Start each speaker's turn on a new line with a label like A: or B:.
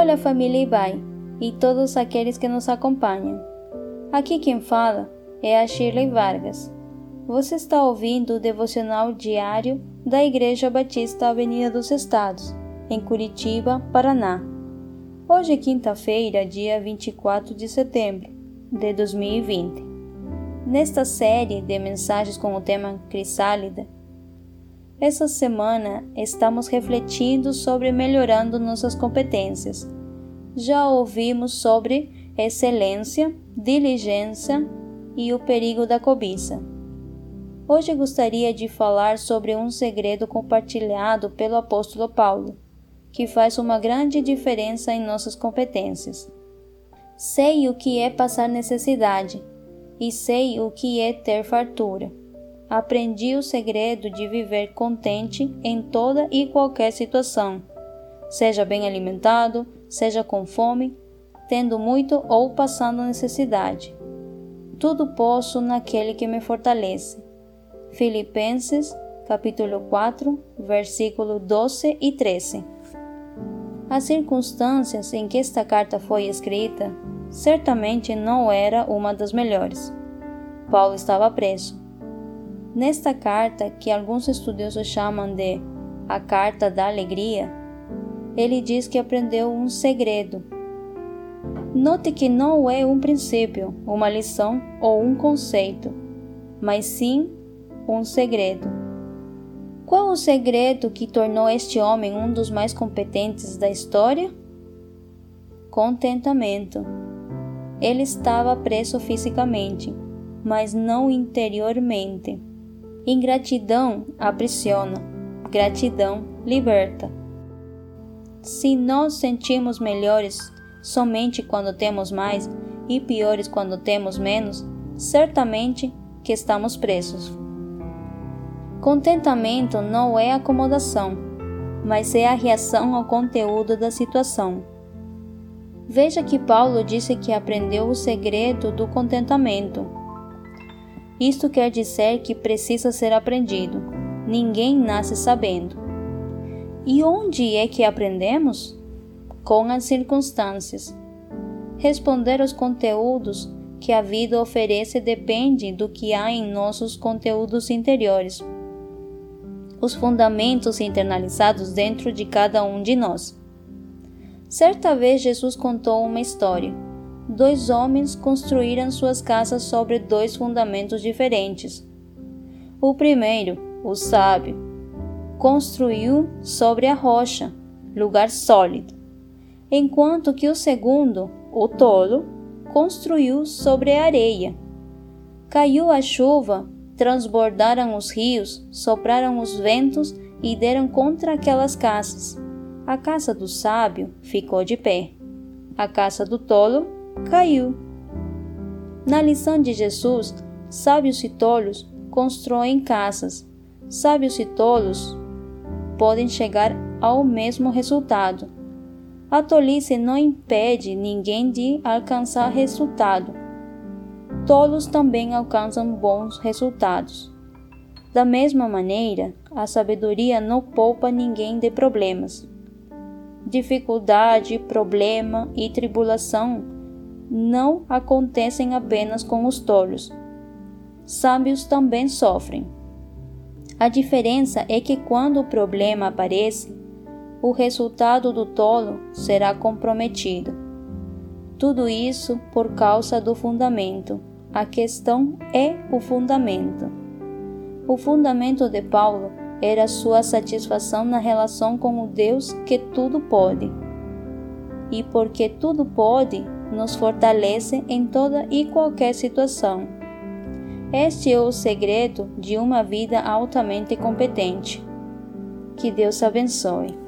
A: Olá, família Ibai e todos aqueles que nos acompanham. Aqui quem fala é a Shirley Vargas. Você está ouvindo o devocional diário da Igreja Batista Avenida dos Estados, em Curitiba, Paraná. Hoje é quinta-feira, dia 24 de setembro de 2020. Nesta série de mensagens com o tema Crisálida, essa semana estamos refletindo sobre melhorando nossas competências. Já ouvimos sobre excelência, diligência e o perigo da cobiça. Hoje gostaria de falar sobre um segredo compartilhado pelo apóstolo Paulo, que faz uma grande diferença em nossas competências. Sei o que é passar necessidade e sei o que é ter fartura. Aprendi o segredo de viver contente em toda e qualquer situação, seja bem alimentado, seja com fome, tendo muito ou passando necessidade. Tudo posso naquele que me fortalece. Filipenses, capítulo 4, versículo 12 e 13. As circunstâncias em que esta carta foi escrita certamente não era uma das melhores. Paulo estava preso. Nesta carta, que alguns estudiosos chamam de a Carta da Alegria, ele diz que aprendeu um segredo. Note que não é um princípio, uma lição ou um conceito, mas sim um segredo. Qual o segredo que tornou este homem um dos mais competentes da história? Contentamento. Ele estava preso fisicamente, mas não interiormente. Ingratidão aprisiona, gratidão liberta. Se nós sentimos melhores somente quando temos mais e piores quando temos menos, certamente que estamos presos. Contentamento não é acomodação, mas é a reação ao conteúdo da situação. Veja que Paulo disse que aprendeu o segredo do contentamento. Isto quer dizer que precisa ser aprendido. Ninguém nasce sabendo. E onde é que aprendemos? Com as circunstâncias. Responder aos conteúdos que a vida oferece depende do que há em nossos conteúdos interiores os fundamentos internalizados dentro de cada um de nós. Certa vez Jesus contou uma história. Dois homens construíram suas casas sobre dois fundamentos diferentes. O primeiro, o sábio, construiu sobre a rocha, lugar sólido, enquanto que o segundo, o tolo, construiu sobre a areia. Caiu a chuva transbordaram os rios, sopraram os ventos e deram contra aquelas casas. A casa do sábio ficou de pé. A casa do tolo caiu. Na lição de Jesus, sábios e tolos constroem casas. Sábios e tolos podem chegar ao mesmo resultado. A tolice não impede ninguém de alcançar resultado tolos também alcançam bons resultados. Da mesma maneira, a sabedoria não poupa ninguém de problemas. Dificuldade, problema e tribulação não acontecem apenas com os tolos. Sábios também sofrem. A diferença é que quando o problema aparece, o resultado do tolo será comprometido. Tudo isso por causa do fundamento, a questão é o fundamento. O fundamento de Paulo era sua satisfação na relação com o Deus que tudo pode. E porque tudo pode, nos fortalece em toda e qualquer situação. Este é o segredo de uma vida altamente competente. Que Deus abençoe.